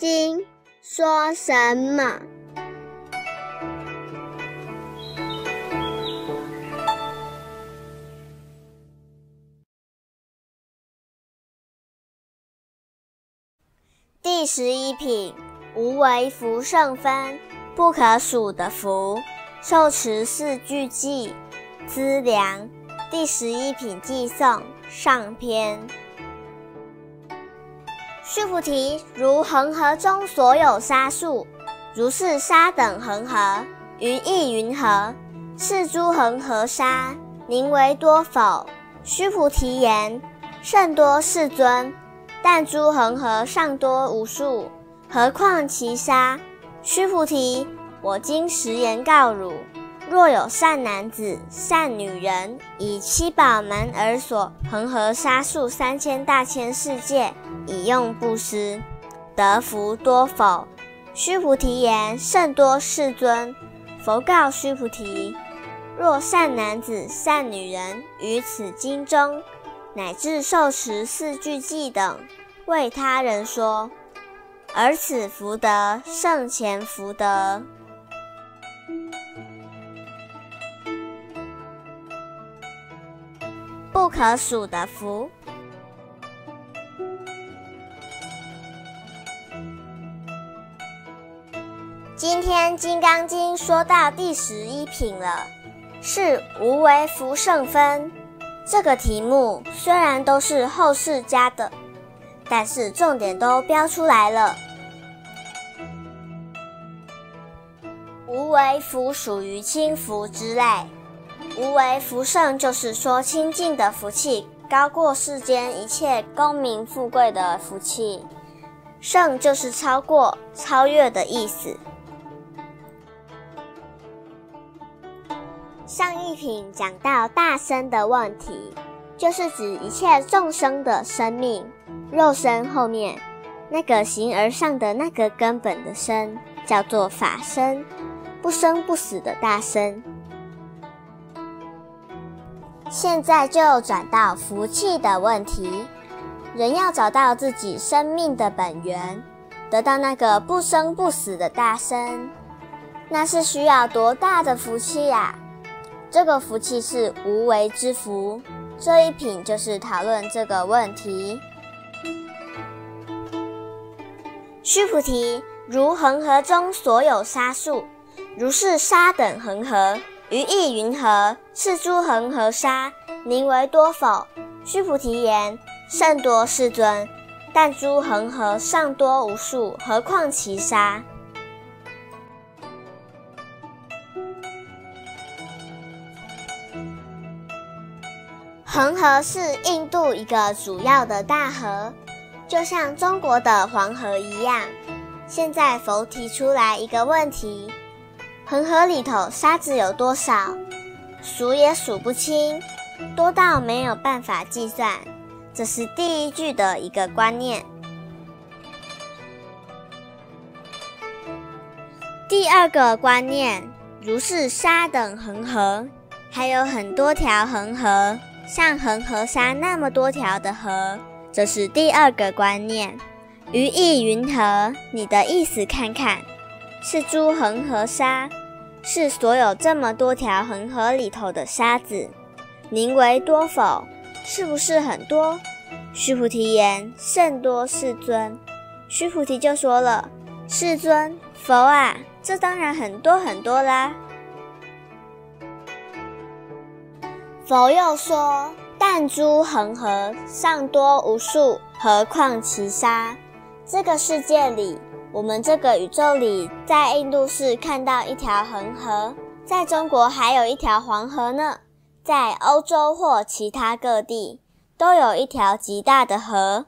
经》说什么？第十一品，无为福胜分，不可数的福，受持四句偈，资粮。第十一品寄送上篇。须菩提，如恒河中所有沙数，如是沙等恒河，于意云何？是诸恒河沙，宁为多否？须菩提言：甚多，世尊。但诸恒河尚多无数，何况其沙？须菩提，我今实言告汝：若有善男子、善女人，以七宝门而所恒河沙数三千大千世界，以用布施，得福多否？须菩提言：甚多，世尊。佛告须菩提：若善男子、善女人于此经中。乃至受持四句偈等，为他人说，而此福德胜前福德，不可数的福。今天《金刚经》说到第十一品了，是无为福胜分。这个题目虽然都是后世加的，但是重点都标出来了。无为福属于轻福之类，无为福胜就是说清净的福气高过世间一切功名富贵的福气，胜就是超过、超越的意思。上一品讲到大身的问题，就是指一切众生的生命。肉身后面那个形而上的那个根本的身，叫做法身，不生不死的大身。现在就转到福气的问题，人要找到自己生命的本源，得到那个不生不死的大身，那是需要多大的福气呀？这个福气是无为之福，这一品就是讨论这个问题。须菩提，如恒河中所有沙数，如是沙等恒河，于意云何？是诸恒河沙，宁为多否？须菩提言：甚多，世尊。但诸恒河尚多无数，何况其沙？恒河是印度一个主要的大河，就像中国的黄河一样。现在佛提出来一个问题：恒河里头沙子有多少？数也数不清，多到没有办法计算。这是第一句的一个观念。第二个观念，如是沙等恒河，还有很多条恒河。像恒河沙那么多条的河，这是第二个观念。于意云何？你的意思看看，是诸恒河沙，是所有这么多条恒河里头的沙子，宁为多否？是不是很多？须菩提言：甚多，世尊。须菩提就说了：世尊，佛啊，这当然很多很多啦。佛又说：“但诸恒河尚多无数，何况其沙？这个世界里，我们这个宇宙里，在印度是看到一条恒河，在中国还有一条黄河呢，在欧洲或其他各地都有一条极大的河，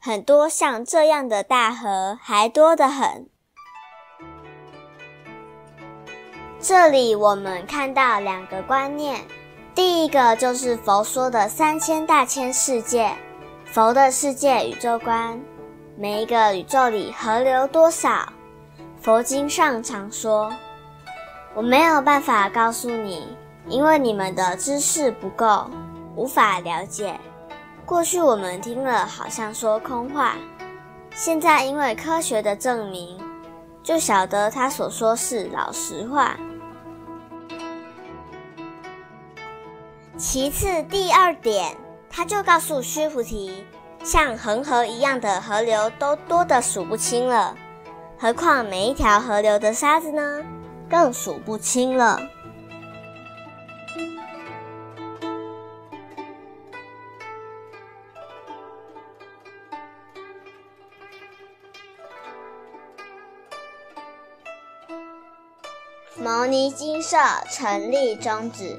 很多像这样的大河还多得很。这里我们看到两个观念。”第一个就是佛说的三千大千世界，佛的世界宇宙观，每一个宇宙里河流多少？佛经上常说，我没有办法告诉你，因为你们的知识不够，无法了解。过去我们听了好像说空话，现在因为科学的证明，就晓得他所说是老实话。其次，第二点，他就告诉须菩提，像恒河一样的河流都多得数不清了，何况每一条河流的沙子呢？更数不清了。牟尼金舍成立宗旨，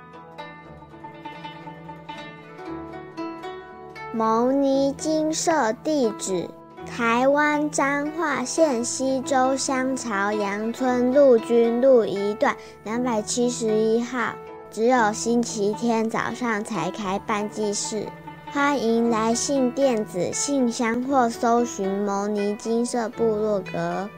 牟尼金舍地址：台湾彰化县西周乡朝阳村陆军路一段两百七十一号。只有星期天早上才开办祭事，欢迎来信电子信箱或搜寻牟尼金色部落格。